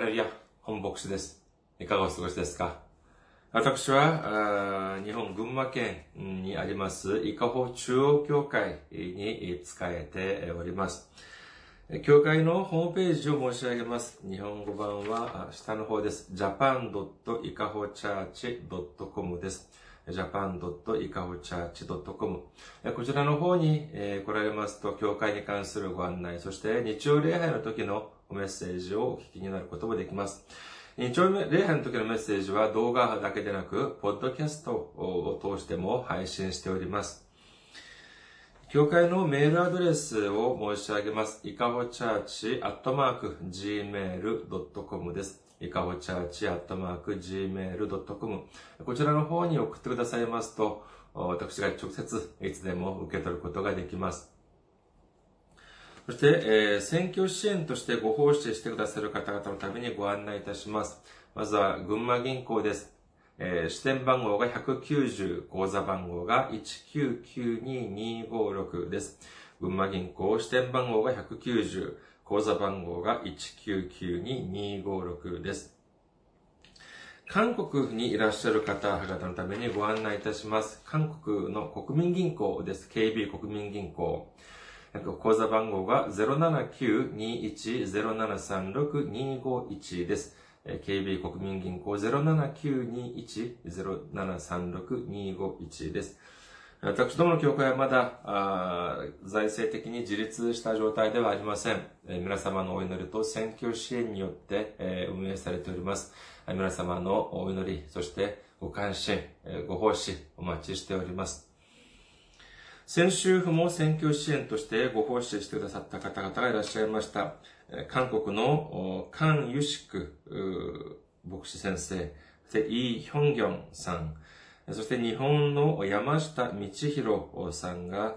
ハレルヤ、本牧師です。いかがお過ごしですか？私は、日本群馬県にあります、伊香保中央教会に使えております。教会のホームページを申し上げます。日本語版は下の方です。japan.ikahochurch.com です。japan.ikahochurch.com こちらの方に来られますと、教会に関するご案内、そして日曜礼拝の時のメッセージをお聞きになることもできます。日曜礼拝の時のメッセージは動画だけでなく、ポッドキャストを通しても配信しております。教会のメールアドレスを申し上げます。いかほチャーチアットマーク gmail.com です。いかほチャーチアットマーク gmail.com こちらの方に送ってくださいますと、私が直接いつでも受け取ることができます。そして、えー、選挙支援としてご奉仕してくださる方々のためにご案内いたします。まずは、群馬銀行です。えー、支店番号が190、口座番号が1992256です。群馬銀行、支店番号が190、口座番号が1992256です。韓国にいらっしゃる方々のためにご案内いたします。韓国の国民銀行です。KB 国民銀行。口座番号が079-21-0736-251です。KB 国民銀行079-21-0736-251です。私どもの教会はまだ財政的に自立した状態ではありません。皆様のお祈りと選挙支援によって運営されております。皆様のお祈り、そしてご関心、ご奉仕お待ちしております。先週も選挙支援としてご奉仕してくださった方々がいらっしゃいました。韓国のカン・ユシク牧師先生、そしてイ・ヒョンギョンさん、そして日本の山下道弘さんが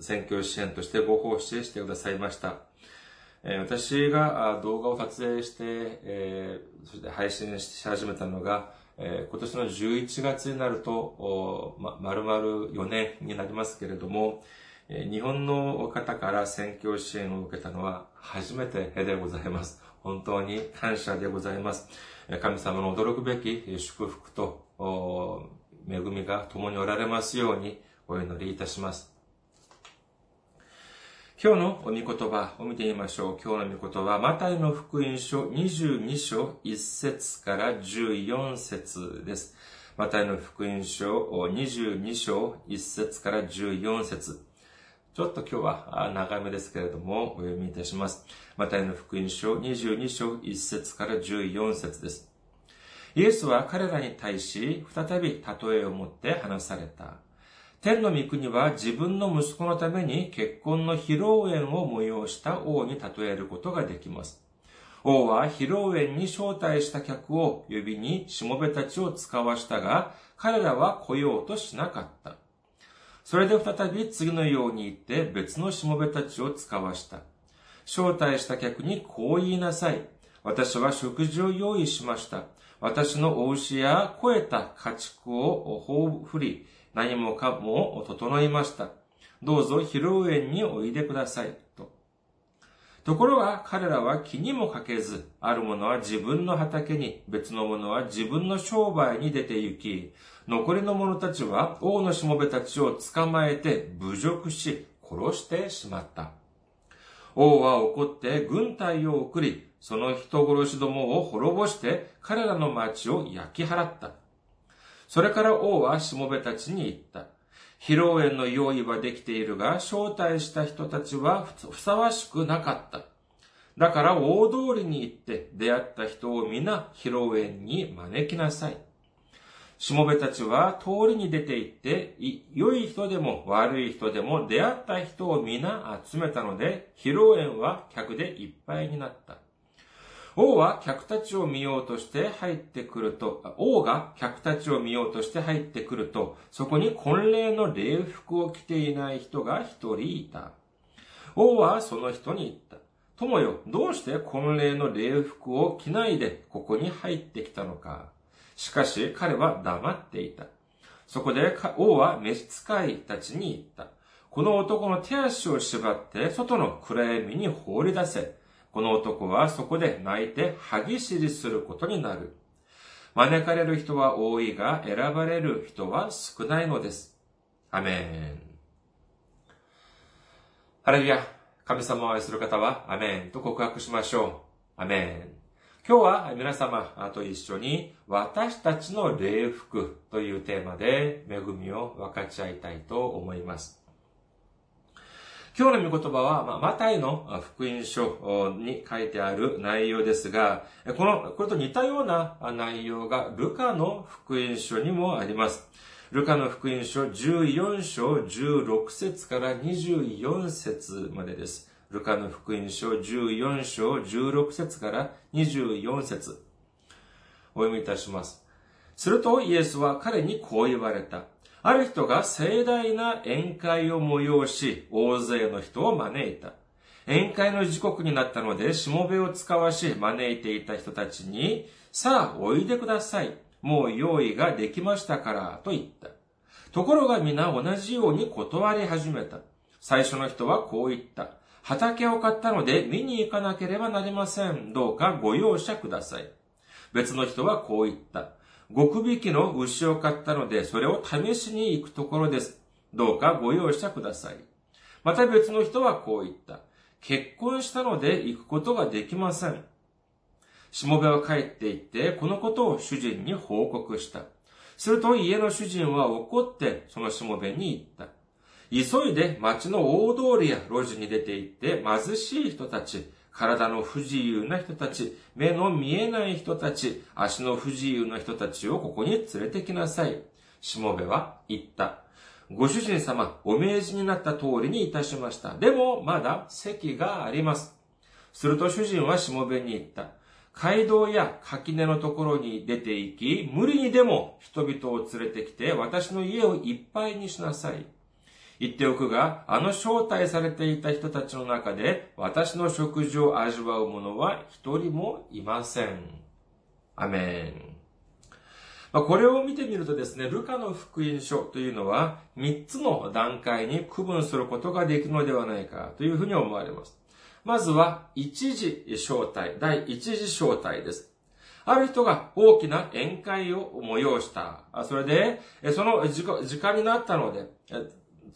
選挙支援としてご奉仕してくださいました。私が動画を撮影して、そして配信し始めたのが、今年の11月になると、ま、丸々4年になりますけれども、日本の方から選挙支援を受けたのは初めてでございます。本当に感謝でございます。神様の驚くべき祝福と恵みが共におられますようにお祈りいたします。今日の御言葉を見てみましょう。今日の御言葉、マタイの福音書22章1節から14節です。マタイの福音書22章1節から14節ちょっと今日は長めですけれども、お読みいたします。マタイの福音書22章1節から14節です。イエスは彼らに対し、再び例えを持って話された。天の御国は自分の息子のために結婚の披露宴を催した王に例えることができます。王は披露宴に招待した客を呼びにしもべたちを使わしたが、彼らは来ようとしなかった。それで再び次のように言って別のしもべたちを使わした。招待した客にこう言いなさい。私は食事を用意しました。私のお牛や肥えた家畜を頬振り、何もかもを整いました。どうぞ披露宴においでください。と。ところが彼らは気にもかけず、ある者は自分の畑に、別の者は自分の商売に出て行き、残りの者たちは王のしもべたちを捕まえて侮辱し、殺してしまった。王は怒って軍隊を送り、その人殺しどもを滅ぼして彼らの町を焼き払った。それから王はしもべたちに言った。披露宴の用意はできているが、招待した人たちはふさわしくなかった。だから大通りに行って出会った人を皆披露宴に招きなさい。しもべたちは通りに出て行って、良い人でも悪い人でも出会った人を皆集めたので、披露宴は客でいっぱいになった。王は客たちを見ようとして入ってくると、王が客たちを見ようとして入ってくると、そこに婚礼の礼服を着ていない人が一人いた。王はその人に言った。友よ、どうして婚礼の礼服を着ないでここに入ってきたのか。しかし彼は黙っていた。そこで王は召使いたちに言った。この男の手足を縛って外の暗闇に放り出せ。この男はそこで泣いて歯ぎしりすることになる。招かれる人は多いが、選ばれる人は少ないのです。アメン。ハレルヤ。神様を愛する方は、アメンと告白しましょう。アメン。今日は皆様と一緒に私たちの礼服というテーマで恵みを分かち合いたいと思います。今日の御言葉は、まあ、マタイの福音書に書いてある内容ですが、この、これと似たような内容がルカの福音書にもあります。ルカの福音書14章16節から24節までです。ルカの福音書14章16節から24節お読みいたします。するとイエスは彼にこう言われた。ある人が盛大な宴会を催し、大勢の人を招いた。宴会の時刻になったので、しもべを使わし、招いていた人たちに、さあ、おいでください。もう用意ができましたから、と言った。ところが皆同じように断り始めた。最初の人はこう言った。畑を買ったので見に行かなければなりません。どうかご容赦ください。別の人はこう言った。極引きの牛を買ったので、それを試しに行くところです。どうかご容赦ください。また別の人はこう言った。結婚したので行くことができません。しもべは帰って行って、このことを主人に報告した。すると家の主人は怒ってそのしもべに言った。急いで町の大通りや路地に出て行って貧しい人たち、体の不自由な人たち、目の見えない人たち、足の不自由な人たちをここに連れてきなさい。しもべは言った。ご主人様、お命じになった通りにいたしました。でも、まだ席があります。すると主人はしもべに言った。街道や垣根のところに出て行き、無理にでも人々を連れてきて、私の家をいっぱいにしなさい。言っておくが、あの招待されていた人たちの中で、私の食事を味わう者は一人もいません。アメン。ま、これを見てみるとですね、ルカの福音書というのは、三つの段階に区分することができるのではないかというふうに思われます。まずは、一時招待、第一次招待です。ある人が大きな宴会を催した。それで、その時間になったので、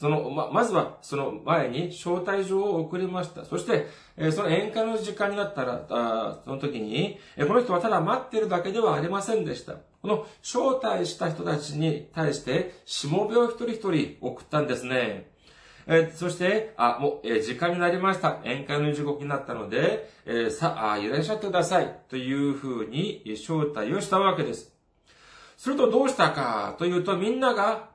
その、ま、まずは、その前に招待状を送りました。そして、えその宴会の時間になったら、あその時に、えこの人はただ待ってるだけではありませんでした。この招待した人たちに対して、しもべを一人一人送ったんですね。えそして、あ、もう、え時間になりました。宴会の時刻になったので、えさあ、いらっしゃってください。というふうに招待をしたわけです。するとどうしたかというと、みんなが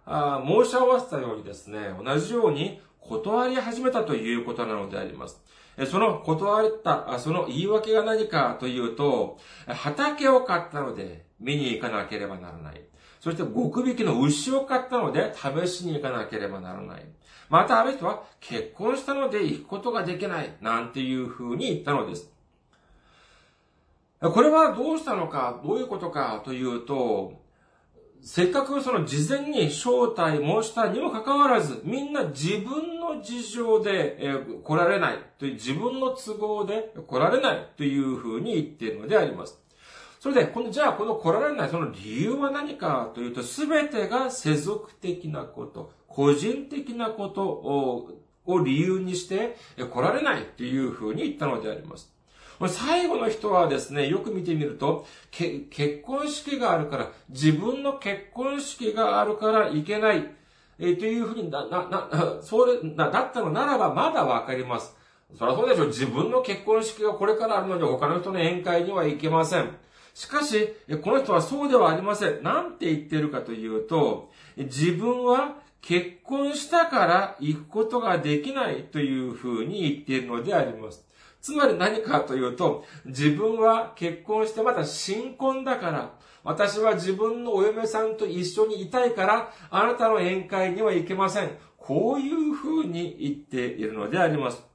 申し合わせたようにですね、同じように断り始めたということなのであります。その断った、その言い訳が何かというと、畑を買ったので見に行かなければならない。そして極引きの牛を買ったので試しに行かなければならない。またある人は結婚したので行くことができない。なんていう風に言ったのです。これはどうしたのか、どういうことかというと、せっかくその事前に招待申したにもかかわらず、みんな自分の事情で、来られない。という、自分の都合で来られない。というふうに言っているのであります。それで、この、じゃあこの来られない。その理由は何かというと、すべてが世俗的なこと、個人的なことをを理由にして来られない。というふうに言ったのであります。最後の人はですね、よく見てみると、結婚式があるから、自分の結婚式があるからいけない、えー、というふうにな、な、な、それ、な、だったのならばまだわかります。そりゃそうでしょ。自分の結婚式がこれからあるのに他の人の宴会には行けません。しかし、この人はそうではありません。なんて言ってるかというと、自分は結婚したから行くことができないというふうに言っているのであります。つまり何かというと、自分は結婚してまだ新婚だから、私は自分のお嫁さんと一緒にいたいから、あなたの宴会には行けません。こういうふうに言っているのであります。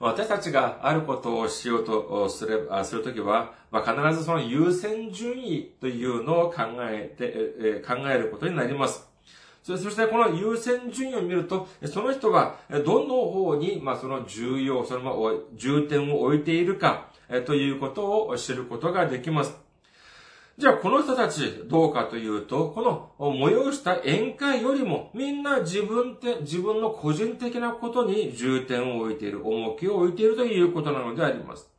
私たちがあることをしようとすれば、するときは、まあ、必ずその優先順位というのを考えて、考えることになります。そしてこの優先順位を見ると、その人はどの方に、まあ、その重要、その重点を置いているか、ということを知ることができます。じゃあこの人たちどうかというと、この催した宴会よりもみんな自分て、自分の個人的なことに重点を置いている、重きを置いているということなのであります。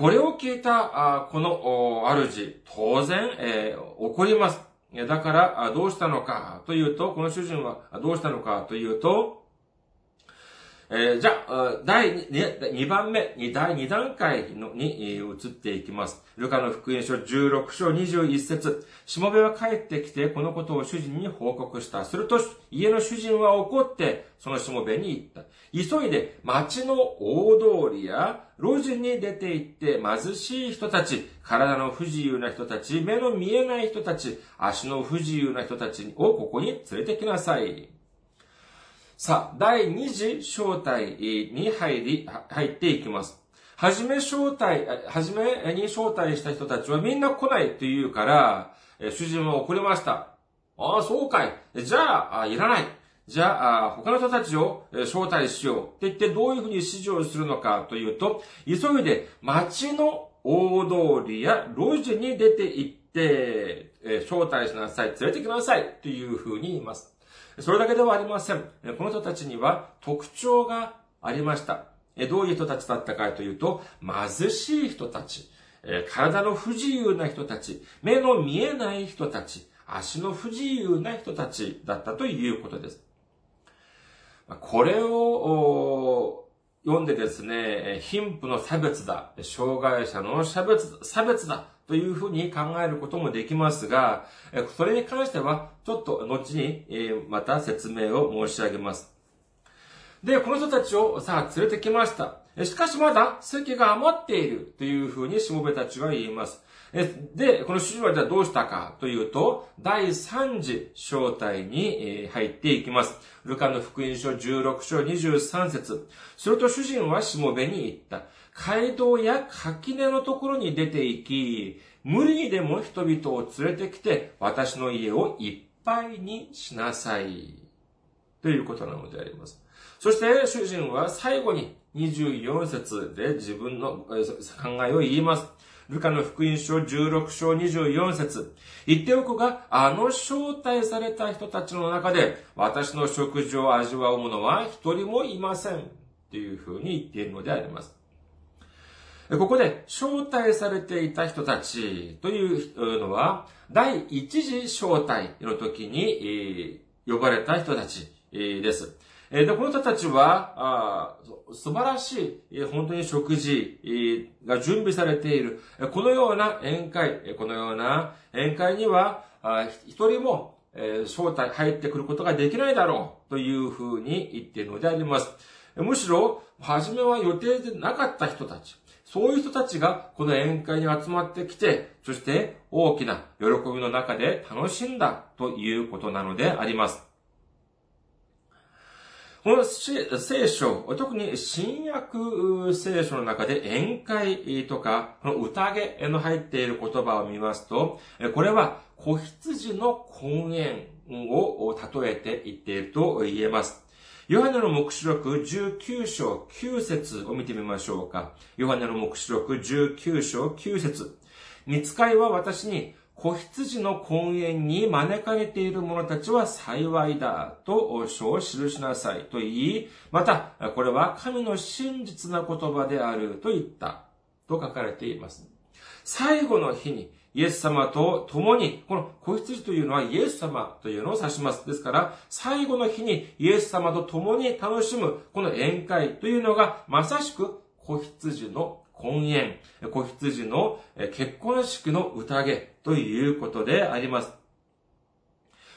これを聞いた、この主、当然、え、怒ります。だから、どうしたのかというと、この主人はどうしたのかというと、えー、じゃあ、第 2, 番目、第2段階のに移っていきます。ルカの福音書16章21節しもべは帰ってきて、このことを主人に報告した。すると、家の主人は怒って、そのしもべに言った。急いで町の大通りや路地に出て行って貧しい人たち、体の不自由な人たち、目の見えない人たち、足の不自由な人たちをここに連れてきなさい。さあ、第二次招待に入り、入っていきます。はじめ招待、はじめに招待した人たちはみんな来ないって言うから、主人は遅れました。ああ、そうかい。じゃあ、いらない。じゃあ、他の人たちを招待しよう。って言ってどういうふうに指示をするのかというと、急いで街の大通りや路地に出て行って、招待しなさい。連れてきなさい。というふうに言います。それだけではありません。この人たちには特徴がありました。どういう人たちだったかというと、貧しい人たち、体の不自由な人たち、目の見えない人たち、足の不自由な人たちだったということです。これを読んでですね、貧富の差別だ、障害者の差別差別だというふうに考えることもできますが、それに関しては、ちょっと後にまた説明を申し上げます。で、この人たちをさあ連れてきました。しかしまだ席が余っているというふうにしもべたちは言います。で、この主人はじゃあどうしたかというと、第3次招待に入っていきます。ルカの福音書16章23節すると主人はしもべに言った。街道や垣根のところに出て行き、無理にでも人々を連れてきて、私の家をいっぱいにしなさい。ということなのであります。そして主人は最後に24節で自分の考えを言います。ルカの福音書16章24節言っておくが、あの招待された人たちの中で、私の食事を味わう者は一人もいません。というふうに言っているのであります。ここで招待されていた人たちというのは、第一次招待の時に呼ばれた人たちです。えで、この人たちは、あ素晴らしい、本当に食事が準備されている。このような宴会、このような宴会には、一人も招待入ってくることができないだろうというふうに言っているのであります。むしろ、初めは予定でなかった人たち、そういう人たちがこの宴会に集まってきて、そして大きな喜びの中で楽しんだということなのであります。この聖書、特に新約聖書の中で宴会とか、この宴の入っている言葉を見ますと、これは子羊の婚宴を例えて言っていると言えます。ヨハネの目視録19章9節を見てみましょうか。ヨハネの目視録19章9節見つかいは私に、子羊の婚宴に招かれている者たちは幸いだと書を記しなさいと言い、また、これは神の真実な言葉であると言ったと書かれています。最後の日にイエス様と共に、この子羊というのはイエス様というのを指します。ですから、最後の日にイエス様と共に楽しむこの宴会というのが、まさしく子羊の婚宴、子羊の結婚式の宴ということであります。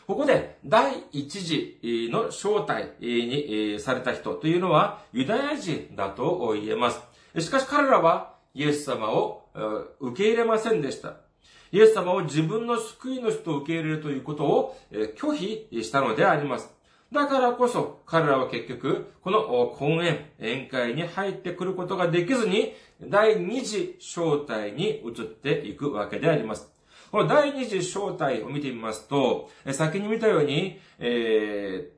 ここで第一次の招待にされた人というのはユダヤ人だと言えます。しかし彼らはイエス様を受け入れませんでした。イエス様を自分の救い主と受け入れるということを拒否したのであります。だからこそ彼らは結局この婚宴、宴会に入ってくることができずに第二次招待に移っていくわけであります。この第二次正体を見てみますと、先に見たように、え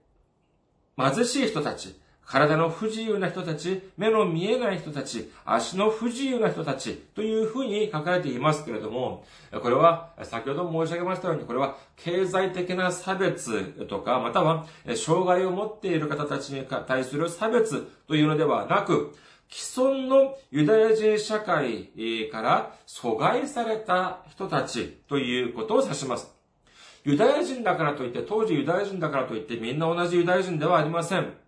ー、貧しい人たち、体の不自由な人たち、目の見えない人たち、足の不自由な人たちというふうに書かれていますけれども、これは、先ほど申し上げましたように、これは経済的な差別とか、または、障害を持っている方たちに対する差別というのではなく、既存のユダヤ人社会から阻害された人たちということを指します。ユダヤ人だからといって、当時ユダヤ人だからといってみんな同じユダヤ人ではありません。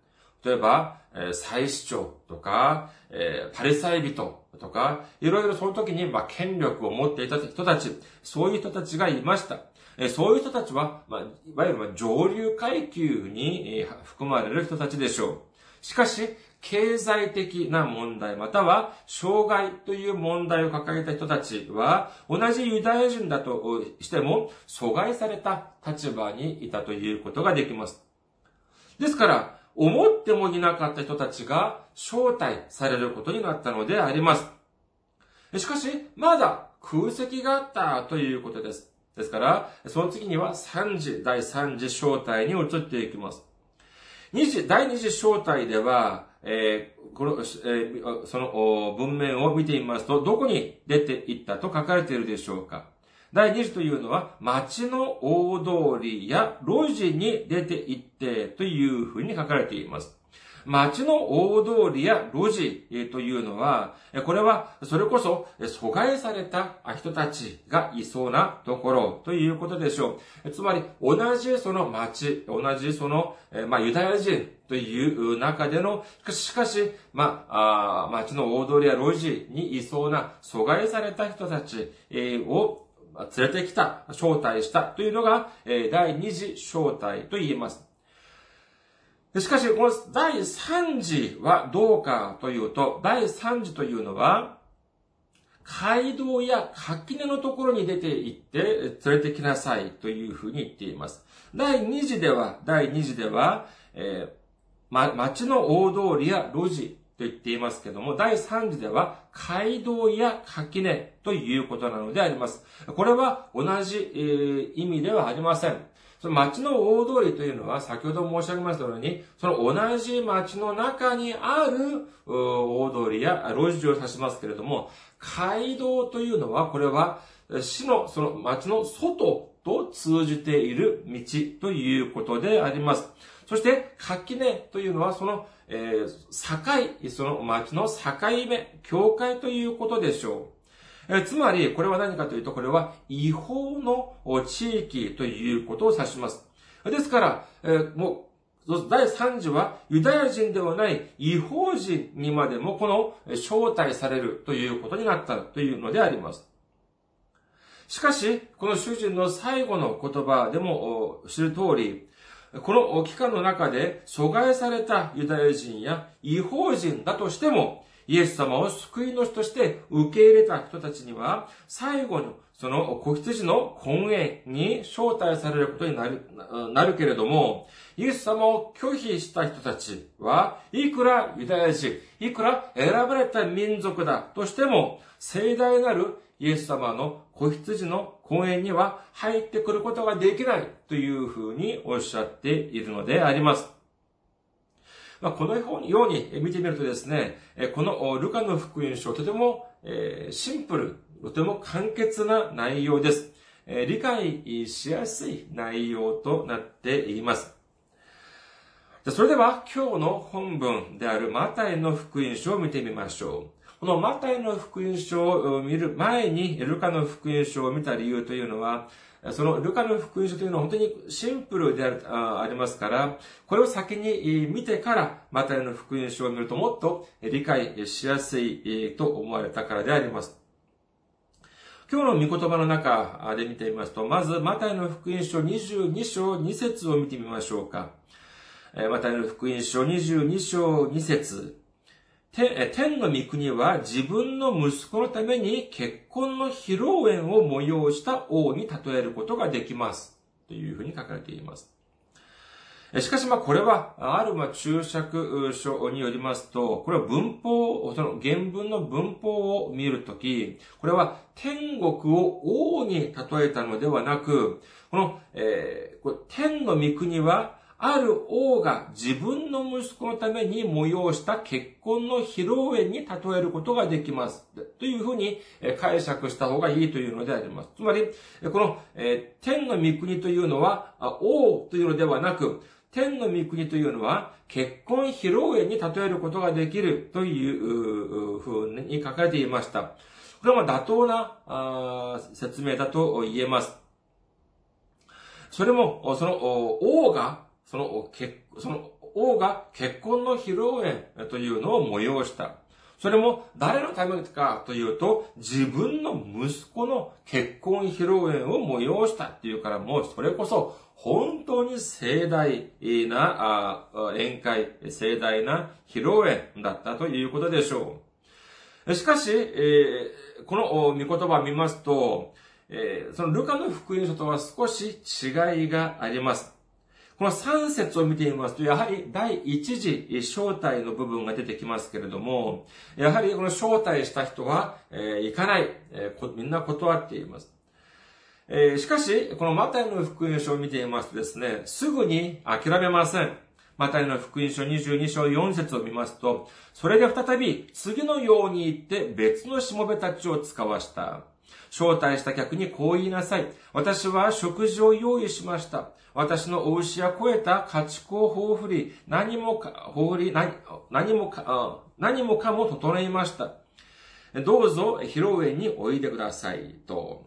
例えば、えー、祭司長とか、え、パリサイ人とか、いろいろその時に、ま、権力を持っていた人たち、そういう人たちがいました。え、そういう人たちは、ま、いわゆる、ま、上流階級に、含まれる人たちでしょう。しかし、経済的な問題、または、障害という問題を抱えた人たちは、同じユダヤ人だとしても、阻害された立場にいたということができます。ですから、思ってもいなかった人たちが招待されることになったのであります。しかし、まだ空席があったということです。ですから、その次には3次、第3次招待に移っていきます。2次、第2次招待では、えー、この、えー、その文面を見てみますと、どこに出ていったと書かれているでしょうか第2次というのは、街の大通りや路地に出て行ってというふうに書かれています。街の大通りや路地というのは、これはそれこそ阻害された人たちがいそうなところということでしょう。つまり同じその街、同じその、まあ、ユダヤ人という中での、しかし、まあ、街の大通りや路地にいそうな阻害された人たちを連れてきた、招待したというのが、第二次招待と言えます。しかし、この第三次はどうかというと、第三次というのは、街道や垣根のところに出て行って連れてきなさいというふうに言っています。第二次では、第二次では、えー、ま、街の大通りや路地、と言っていますけども、第3次では、街道や垣根ということなのであります。これは同じ、えー、意味ではありません。その街の大通りというのは、先ほど申し上げましたように、その同じ街の中にある大通りや路地を指しますけれども、街道というのは、これは、市の、その街の外と通じている道ということであります。そして、垣根というのは、そのえー、境、その町の境目、境界ということでしょう。え、つまり、これは何かというと、これは違法の地域ということを指します。ですから、えー、もう、第3次はユダヤ人ではない違法人にまでもこの招待されるということになったというのであります。しかし、この主人の最後の言葉でも知る通り、この期間の中で阻害されたユダヤ人や違法人だとしても、イエス様を救い主として受け入れた人たちには、最後のその子羊の婚宴に招待されることになる、なるけれども、イエス様を拒否した人たちは、いくらユダヤ人、いくら選ばれた民族だとしても、盛大なるイエス様の子羊の公園には入ってくることができないというふうにおっしゃっているのであります。まあ、このように見てみるとですね、このルカの福音書、とてもシンプル、とても簡潔な内容です。理解しやすい内容となっています。それでは今日の本文であるマタイの福音書を見てみましょう。このマタイの福音書を見る前にルカの福音書を見た理由というのは、そのルカの福音書というのは本当にシンプルであるあありますから、これを先に見てからマタイの福音書を見るともっと理解しやすいと思われたからであります。今日の御言葉の中で見てみますと、まず、マタイの福音書22章2節を見てみましょうか。マタイの福音書22章2節天の御国は自分の息子のために結婚の披露宴を催した王に例えることができます。というふうに書かれています。しかしまあこれは、あるま注釈書によりますと、これは文法、その原文の文法を見るとき、これは天国を王に例えたのではなく、この、えー、天の御国は、ある王が自分の息子のために催した結婚の披露宴に例えることができます。というふうに解釈した方がいいというのであります。つまり、この、え、天の御国というのは、王というのではなく、天の御国というのは、結婚披露宴に例えることができるというふうに書かれていました。これは妥当な説明だと言えます。それも、その王が、その、その王が結婚の披露宴というのを催した。それも誰のためかというと、自分の息子の結婚披露宴を催したっていうからもうそれこそ本当に盛大な宴会、盛大な披露宴だったということでしょう。しかし、え、この御言葉を見ますと、え、そのルカの福音書とは少し違いがあります。この3節を見てみますと、やはり第一次招待の部分が出てきますけれども、やはりこの招待した人は、えー、行かない、えー、みんな断っています。えー、しかし、このマタイの福音書を見ていますとですね、すぐに諦めません。マタイの福音書22章4節を見ますと、それで再び次のように言って別のしもべたちを使わした。招待した客にこう言いなさい。私は食事を用意しました。私のお牛や超えた家畜を豊富り、何もか、豊富り、何何もか、何もかも整いました。どうぞ披露宴においでください。と。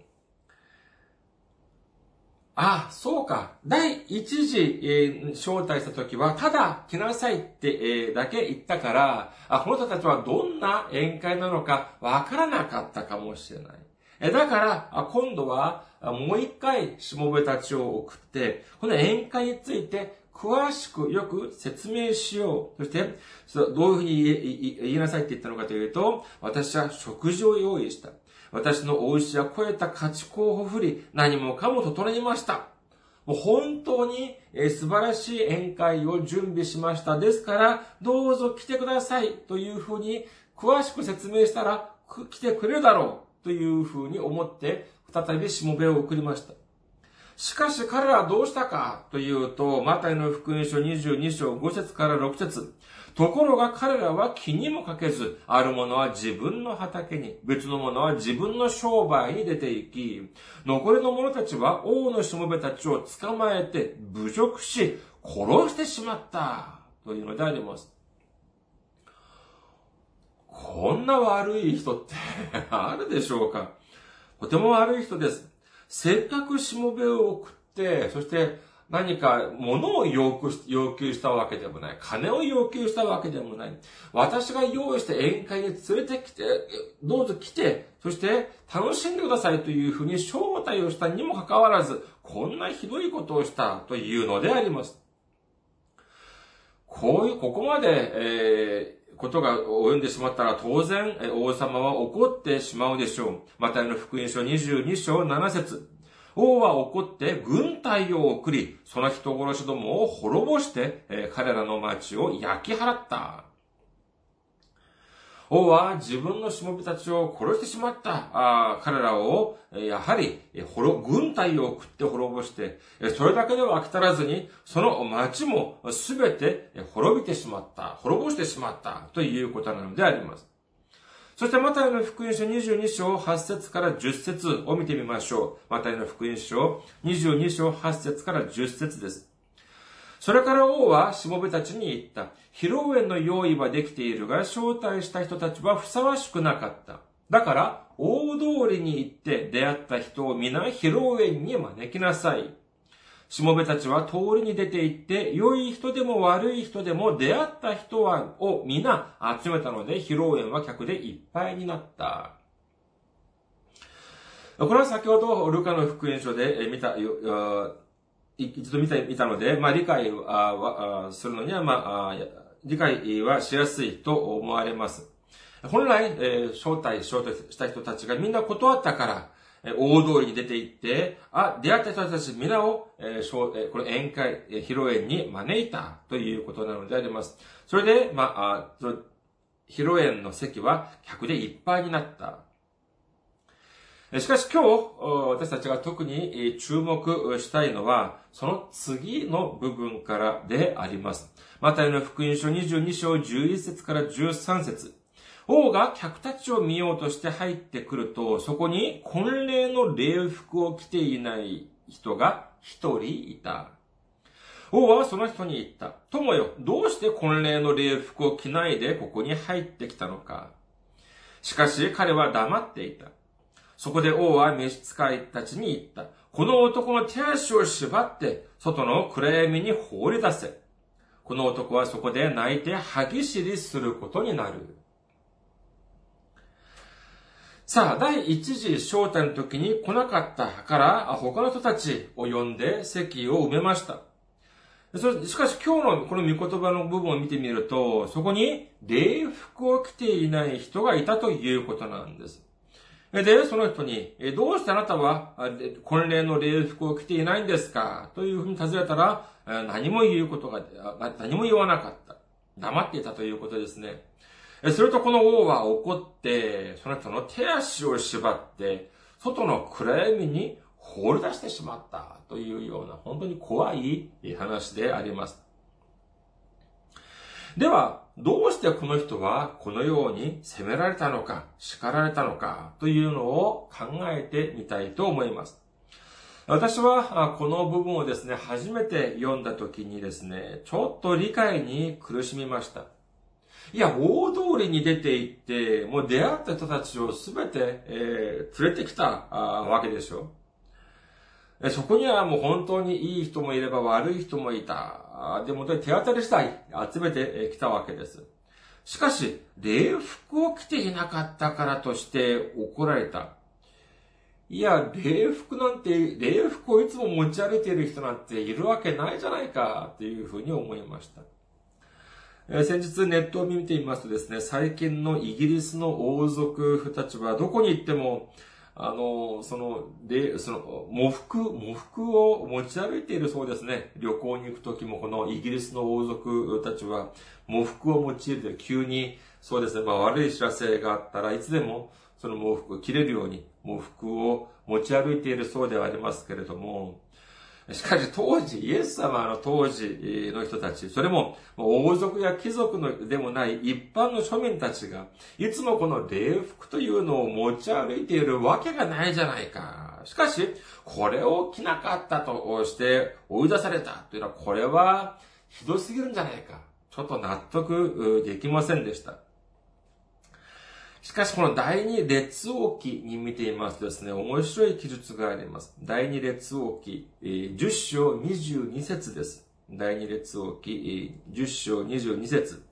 あ、そうか。第一次、えー、招待した時は、ただ来なさいって、えー、だけ言ったから、あ、この人たちはどんな宴会なのかわからなかったかもしれない。えだから、あ今度は、もう一回、しもべたちを送って、この宴会について、詳しくよく説明しよう。そして、どういうふうに言いなさいって言ったのかというと、私は食事を用意した。私のお牛は超えた家畜をほふり、何もかも整いました。もう本当に素晴らしい宴会を準備しました。ですから、どうぞ来てくださいというふうに詳しく説明したら来てくれるだろうというふうに思って再びしもべを送りました。しかし彼らはどうしたかというと、マタイの福音書22章5節から6節ところが彼らは気にもかけず、ある者は自分の畑に、別の者は自分の商売に出て行き、残りの者たちは王のしもべたちを捕まえて侮辱し、殺してしまった。というのであります。こんな悪い人ってあるでしょうか？とても悪い人です。せっかくしもべを送って、そして何か物を要求したわけでもない。金を要求したわけでもない。私が用意して宴会に連れてきて、どうぞ来て、そして楽しんでくださいというふうに招待をしたにもかかわらず、こんなひどいことをしたというのであります。こういう、ここまで、えー、ことが及んでしまったら当然、王様は怒ってしまうでしょう。マタイの福音書22章7節王は怒って軍隊を送り、その人殺しどもを滅ぼして、彼らの町を焼き払った。王は自分のしもべたちを殺してしまった。あ彼らを、やはり、軍隊を送って滅ぼして、それだけでは飽き足らずに、その町もすべて滅びてしまった。滅ぼしてしまった。ということなのであります。そして、マタイの福音書22章8節から10節を見てみましょう。マタイの福音書22章8節から10節です。それから王はしもべたちに言った。披露宴の用意はできているが、招待した人たちはふさわしくなかった。だから、大通りに行って出会った人を皆披露宴に招きなさい。しもべたちは通りに出て行って、良い人でも悪い人でも出会った人は、を皆集めたので、披露宴は客でいっぱいになった。これは先ほど、ルカの福音書で見た、一度見た見たので、まあ、理解はするのには、まあ、理解はしやすいと思われます。本来、えー、招待、招待した人たちがみんな断ったから、大通りに出て行って、あ、出会った人たち皆を、えー、この宴会、披露宴に招いたということなのであります。それで、まあ、披露宴の席は客でいっぱいになった。しかし今日、私たちが特に注目したいのは、その次の部分からであります。マタイの福音書22章11節から13節王が客たちを見ようとして入ってくると、そこに婚礼の礼服を着ていない人が一人いた。王はその人に言った。友よ、どうして婚礼の礼服を着ないでここに入ってきたのか。しかし彼は黙っていた。そこで王は召使いたちに言った。この男の手足を縛って、外の暗闇に放り出せ。この男はそこで泣いて歯ぎしりすることになる。さあ、第一次招待の時に来なかったから、他の人たちを呼んで席を埋めました。しかし今日のこの御言葉の部分を見てみると、そこに礼服を着ていない人がいたということなんです。で、その人に、どうしてあなたは婚礼の礼服を着ていないんですか？というふうに尋ねたら、何も言うことが、何も言わなかった。黙っていたということですね。するとこの王は怒って、その人の手足を縛って、外の暗闇に放り出してしまったというような本当に怖い話であります。では、どうしてこの人はこのように責められたのか、叱られたのかというのを考えてみたいと思います。私はこの部分をですね、初めて読んだ時にですね、ちょっと理解に苦しみました。いや、大通りに出て行って、もう出会った人たちをすべて、えー、連れてきたわけでしょ。そこにはもう本当にいい人もいれば悪い人もいた。でも手当たり次第集めてきたわけです。しかし、礼服を着ていなかったからとして怒られた。いや、礼服なんて、礼服をいつも持ち歩いている人なんているわけないじゃないか、というふうに思いました。え先日ネットを見てみますとですね、最近のイギリスの王族たちはどこに行っても、あの、その、で、その、喪服、喪服を持ち歩いているそうですね。旅行に行くときも、このイギリスの王族たちは、喪服を用いて、急に、そうですね、まあ悪い知らせがあったらいつでも、その喪服を切れるように、喪服を持ち歩いているそうではありますけれども、しかし当時、イエス様の当時の人たち、それも王族や貴族のでもない一般の庶民たちが、いつもこの礼服というのを持ち歩いているわけがないじゃないか。しかし、これを着なかったとして追い出されたというのは、これはひどすぎるんじゃないか。ちょっと納得できませんでした。しかし、この第二列王記に見ていますとですね、面白い記述があります。第二列王記、10章22節です。第二列王記、10章22節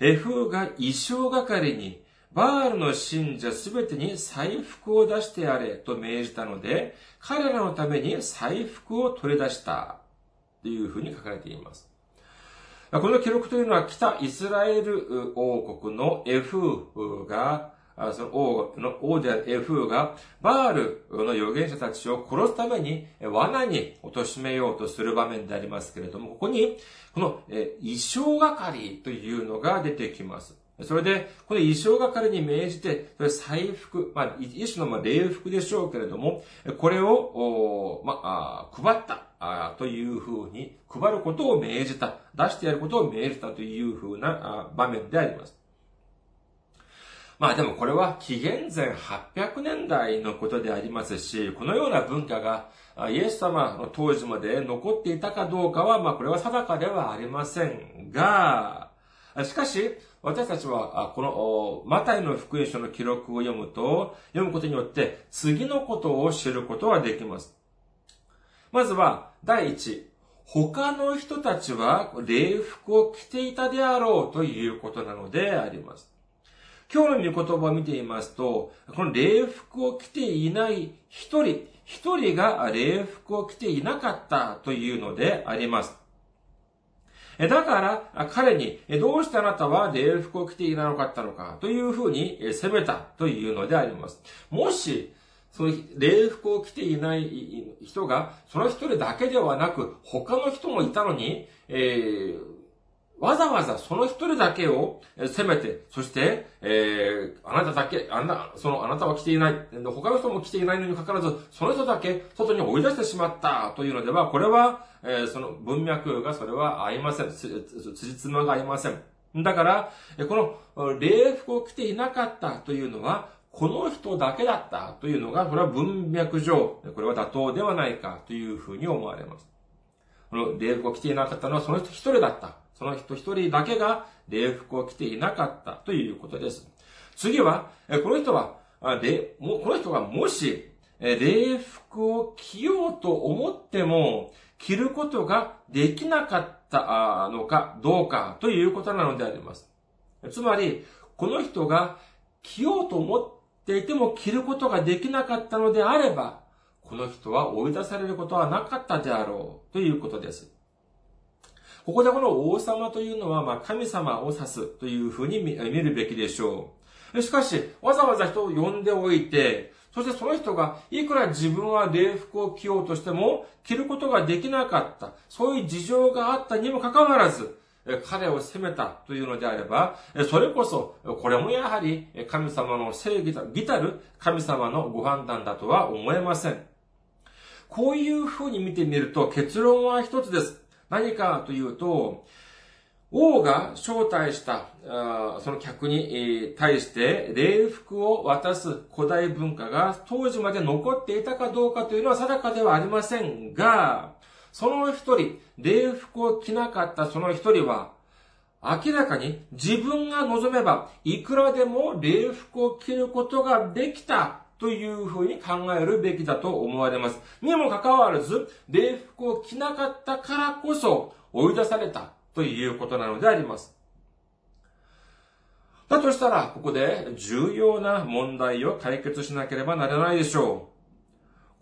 エフーが衣装係に、バールの信者すべてに財布を出してやれと命じたので、彼らのために財布を取り出した。というふうに書かれています。この記録というのは北イスラエル王国のエフーが、その王の王であるエフーが、バールの預言者たちを殺すために罠に貶めようとする場面でありますけれども、ここに、この衣装係というのが出てきます。それで、この衣装係に命じて、それ財布、まあ、一種の礼服でしょうけれども、これを、まあ、配ったあというふうに、配ることを命じた、出してやることを命じたというふうな場面であります。まあでもこれは紀元前800年代のことでありますし、このような文化がイエス様の当時まで残っていたかどうかは、まあこれは定かではありませんが、しかし、私たちは、この、マタイの福音書の記録を読むと、読むことによって、次のことを知ることができます。まずは、第一、他の人たちは礼服を着ていたであろうということなのであります。今日の御言葉を見ていますと、この礼服を着ていない一人、一人が礼服を着ていなかったというのであります。だから、彼に、どうしてあなたは礼服を着ていなかったのか、というふうに責めたというのであります。もし、その礼服を着ていない人が、その一人だけではなく、他の人もいたのに、えー、わざわざその一人だけを責めて、そして、えー、あなただけ、あな、そのあなたは来ていない、他の人も来ていないのにかかわらず、その人だけ外に追い出してしまったというのでは、これは、えー、その文脈がそれは合いません。つじつまが合いません。だから、この礼服を着ていなかったというのは、この人だけだったというのが、これは文脈上、これは妥当ではないかというふうに思われます。この礼服を着ていなかったのはその人一人だった。その人一人だけが礼服を着ていなかったということです。次は、この人は、この人がもし、礼服を着ようと思っても、着ることができなかったのかどうかということなのであります。つまり、この人が着ようと思ってていても着ることができなかったのであれば、この人は追い出されることはなかったであろうということです。ここでこの王様というのは、まあ、神様を指すというふうに見るべきでしょう。しかし、わざわざ人を呼んでおいて、そしてその人がいくら自分は礼服を着ようとしても着ることができなかった。そういう事情があったにもかかわらず、彼を責めたというのであれば、それこそ、これもやはり神様の正義たる神様のご判断だとは思えません。こういうふうに見てみると結論は一つです。何かというと、王が招待したその客に対して礼服を渡す古代文化が当時まで残っていたかどうかというのは定かではありませんが、その一人、礼服を着なかったその一人は、明らかに自分が望めばいくらでも礼服を着ることができたというふうに考えるべきだと思われます。にもかかわらず、礼服を着なかったからこそ追い出されたということなのであります。だとしたら、ここで重要な問題を解決しなければならないでしょ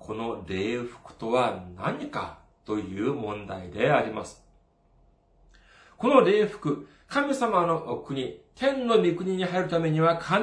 う。この礼服とは何か？という問題であります。この礼服、神様の国、天の御国に入るためには必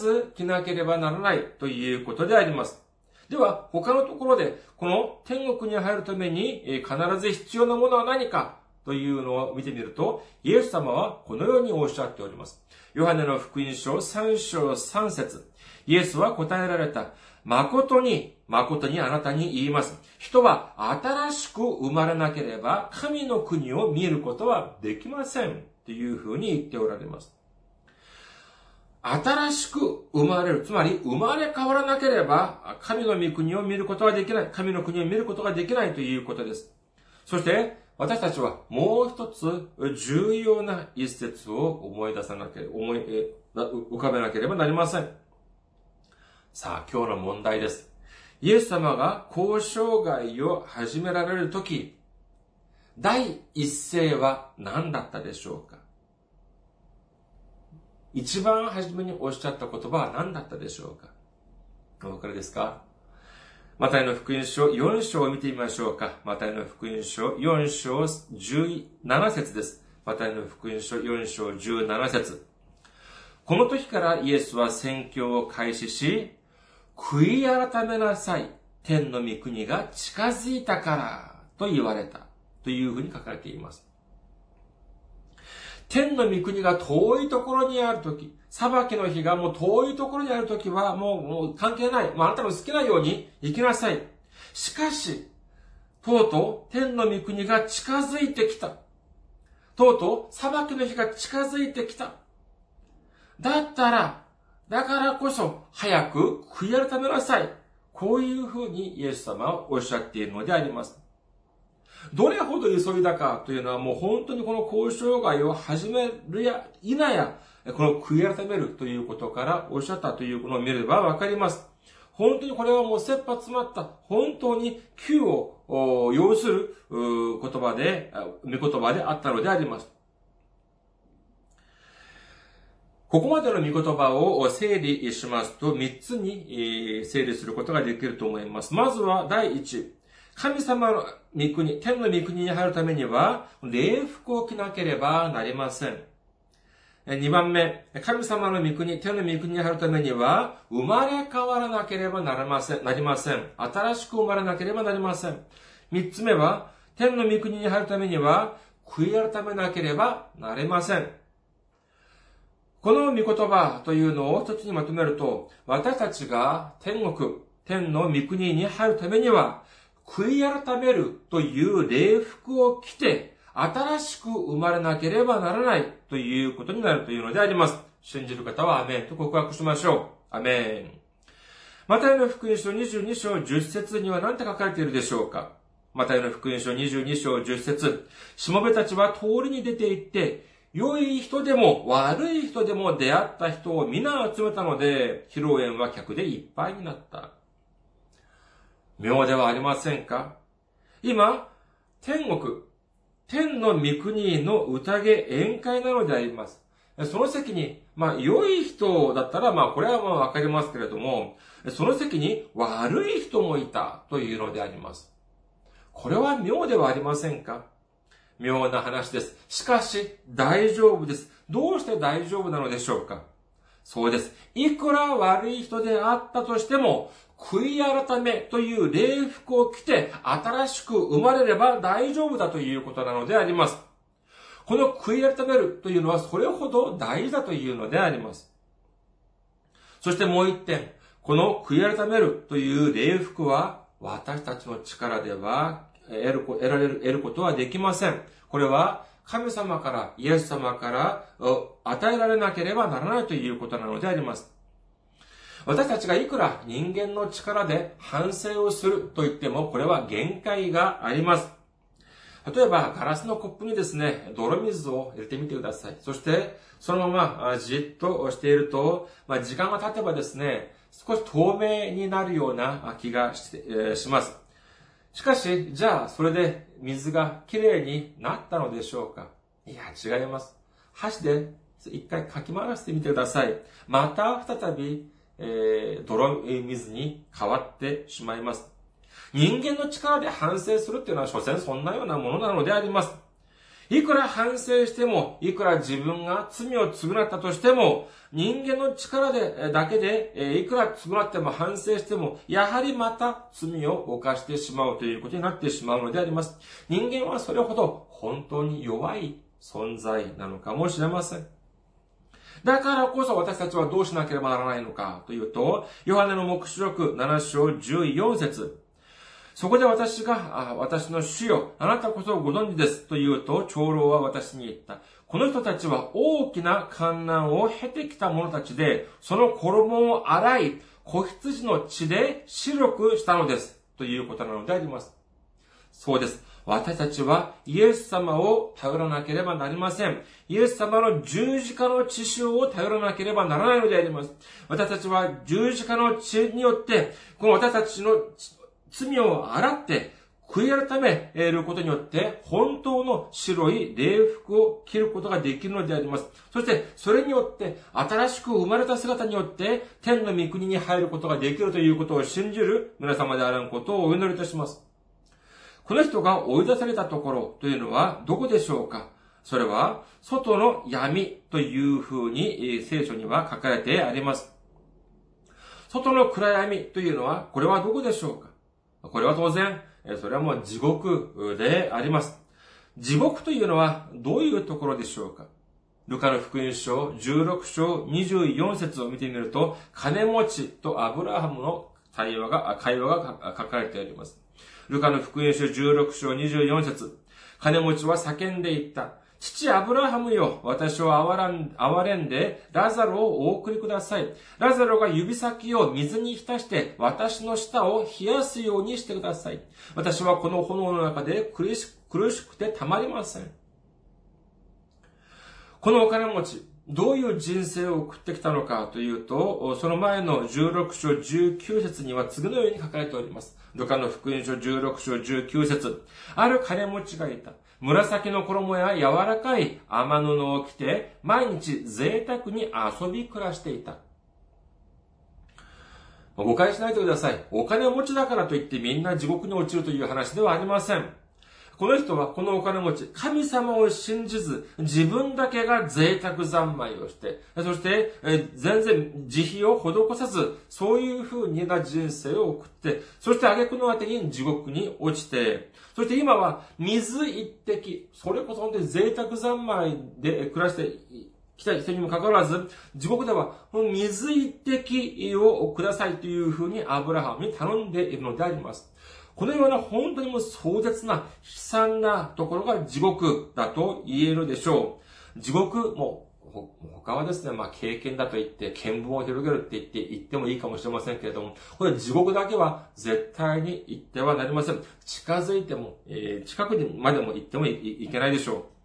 ず着なければならないということであります。では、他のところで、この天国に入るために必ず必要なものは何か？というのを見てみると、イエス様はこのようにおっしゃっております。ヨハネの福音書3章3節イエスは答えられた。誠に、誠にあなたに言います。人は新しく生まれなければ神の国を見ることはできません。というふうに言っておられます。新しく生まれる。つまり、生まれ変わらなければ、神の御国を見ることはできない。神の国を見ることができないということです。そして、私たちはもう一つ重要な一節を思い出さなければ、思い、浮かべなければなりません。さあ、今日の問題です。イエス様が交渉外を始められるとき、第一声は何だったでしょうか？一番初めにおっしゃった言葉は何だったでしょうか？お分かりですか？マタイの福音書4章を見てみましょうか。マタイの福音書4章17節です。マタイの福音書4章17節この時からイエスは宣教を開始し、悔い改めなさい。天の御国が近づいたから、と言われた。というふうに書かれています。天の御国が遠いところにあるとき、裁きの日がもう遠いところにあるときはもうもう関係ない。もうあなたの好きなように生きなさい。しかし、とうとう天の御国が近づいてきた。とうとう裁きの日が近づいてきた。だったら、だからこそ早く悔い改めなさい。こういうふうにイエス様はおっしゃっているのであります。どれほど急いだかというのはもう本当にこの交渉外を始めるや否や、この悔い改めるということからおっしゃったというのを見ればわかります。本当にこれはもう切羽詰まった、本当に急を要する言葉で、見言葉であったのであります。ここまでの見言葉を整理しますと、3つに整理することができると思います。まずは第1。神様の御国、天の御国に入るためには、礼服を着なければなりません。2番目、神様の御国、天の御国に入るためには、生まれ変わらなければなりません。なりません。新しく生まれなければなりません。3つ目は、天の御国に入るためには、悔い改めなければなれません。この御言葉というのを一つにまとめると、私たちが天国、天の御国に入るためには、悔い改めるという礼服を着て、新しく生まれなければならないということになるというのであります。信じる方はアメンと告白しましょう。アメン。マタイの福音書22章10節には何て書かれているでしょうかマタイの福音書22章10節しもべたちは通りに出て行って、良い人でも悪い人でも出会った人を皆集めたので、披露宴は客でいっぱいになった。妙ではありませんか？今、天国、天の御国の宴宴会なのであります。その席に、まあ、良い人だったら、まあ、これはまあ、わかりますけれども、その席に悪い人もいたというのであります。これは妙ではありませんか？妙な話です。しかし、大丈夫です。どうして大丈夫なのでしょうか？そうです。いくら悪い人であったとしても、悔い改めという礼服を着て新しく生まれれば大丈夫だということなのであります。この悔い改めるというのはそれほど大事だというのであります。そしてもう一点、この悔い改めるという礼服は私たちの力では得る、得られる、得ることはできません。これは神様から、イエス様から与えられなければならないということなのであります。私たちがいくら人間の力で反省をすると言っても、これは限界があります。例えば、ガラスのコップにですね、泥水を入れてみてください。そして、そのままじっとしていると、まあ、時間が経てばですね、少し透明になるような気がし,、えー、します。しかし、じゃあ、それで水がきれいになったのでしょうか？いや、違います。箸で一回かき回してみてください。また再び、えー、泥水に変わってしまいます。人間の力で反省するっていうのは、所詮そんなようなものなのであります。いくら反省しても、いくら自分が罪を償ったとしても、人間の力で、だけで、いくら償っても反省しても、やはりまた罪を犯してしまうということになってしまうのであります。人間はそれほど本当に弱い存在なのかもしれません。だからこそ私たちはどうしなければならないのかというと、ヨハネの目視録7章14節そこで私が、あ私の主よ、あなたこそご存知ですと言うと、長老は私に言った。この人たちは大きな観難を経てきた者たちで、その衣を洗い、子羊の血で白くしたのです。ということなのであります。そうです。私たちはイエス様を頼らなければなりません。イエス様の十字架の血潮を頼らなければならないのであります。私たちは十字架の血によって、この私たちの罪を洗って、悔い改めることによって、本当の白い礼服を着ることができるのであります。そして、それによって、新しく生まれた姿によって、天の御国に入ることができるということを信じる皆様であることをお祈りいたします。この人が追い出されたところというのはどこでしょうか？それは、外の闇という風に聖書には書かれてあります。外の暗闇というのは、これはどこでしょうか？これは当然、それはもう地獄であります。地獄というのはどういうところでしょうか？ルカの福音書16章24節を見てみると、金持ちとアブラハムの対話が、会話が書かれてあります。ルカの福音書16章24節金持ちは叫んでいった。父アブラハムよ、私を憐れんで、ラザロをお送りください。ラザロが指先を水に浸して、私の舌を冷やすようにしてください。私はこの炎の中で苦しくてたまりません。このお金持ち、どういう人生を送ってきたのかというと、その前の16章19節には次のように書かれております。ルカの福音書16章19節ある金持ちがいた。紫の衣や柔らかい雨布を着て、毎日贅沢に遊び暮らしていた。誤解しないでください。お金持ちだからといってみんな地獄に落ちるという話ではありません。この人はこのお金持ち、神様を信じず、自分だけが贅沢三昧をして、そして、え全然慈悲を施さず、そういう風にな人生を送って、そして挙句の果てに地獄に落ちて、そして今は水一滴、それこそ本当に贅沢三昧で暮らして来た人にもかかわらず、地獄では、水一滴をくださいというふうにアブラハムに頼んでいるのであります。このような本当にもう壮絶な悲惨なところが地獄だと言えるでしょう。地獄、も、他はですね、まあ経験だと言って、見聞を広げるって言って言ってもいいかもしれませんけれども、これ地獄だけは絶対に行ってはなりません。近づいても、えー、近くにまでも行ってもいけないでしょう。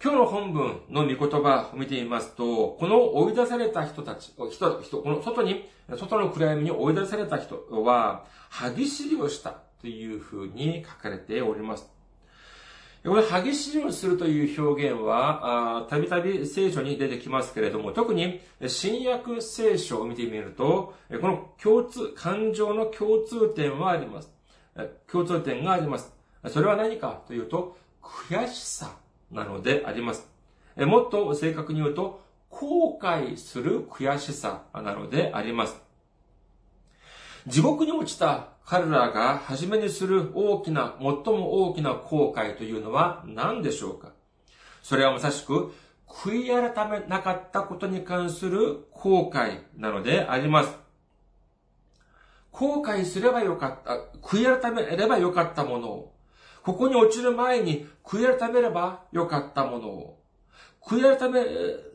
今日の本文の御言葉を見てみますと、この追い出された人たち、人、人、この外に、外の暗闇に追い出された人は、歯ぎしりをしたというふうに書かれております。これ、歯ぎしりをするという表現は、たびたび聖書に出てきますけれども、特に新約聖書を見てみると、この共通、感情の共通点はあります。共通点があります。それは何かというと、悔しさなのであります。もっと正確に言うと、後悔する悔しさなのであります。地獄に落ちた彼らが初めにする大きな、最も大きな後悔というのは何でしょうか？それはまさしく、悔い改めなかったことに関する後悔なのであります。後悔すればよかった、悔い改めればよかったものを、ここに落ちる前に悔い改めればよかったものを、悔い改め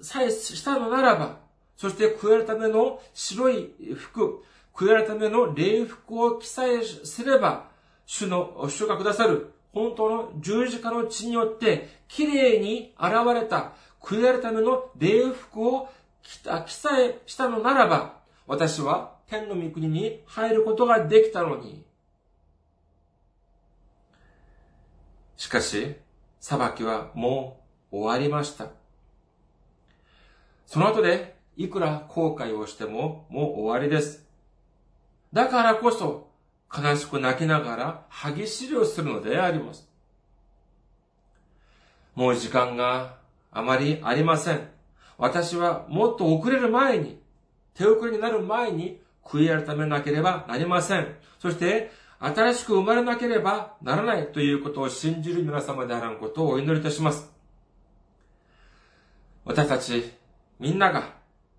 さえしたのならば、そして悔い改めの白い服、悔い改めの礼服を記載すれば、主の、主がくださる本当の十字架の血によって、綺麗に現れた悔い改めの礼服を記載したのならば、私は天の御国に入ることができたのに、しかし、裁きはもう終わりました。その後で、いくら後悔をしても、もう終わりです。だからこそ、悲しく泣きながら、歯ぎしりをするのであります。もう時間があまりありません。私はもっと遅れる前に、手遅れになる前に、悔い改めなければなりません。そして、新しく生まれなければならないということを信じる皆様であらんことをお祈りいたします。私たち、みんなが、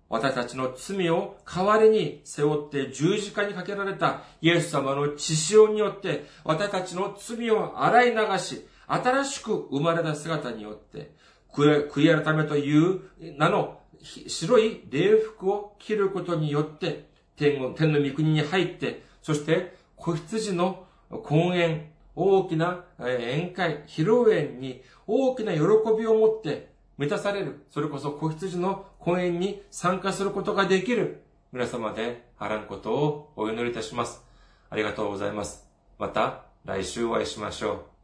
私たちの罪を代わりに背負って十字架にかけられたイエス様の血潮によって、私たちの罪を洗い流し、新しく生まれた姿によって、悔い改めという名の白い礼服を着ることによって、天の御国に入って、そして子羊の婚宴、大きな宴会、披露宴に大きな喜びを持って満たされる。それこそ子羊の婚宴に参加することができる皆様であらんことをお祈りいたします。ありがとうございます。また来週お会いしましょう。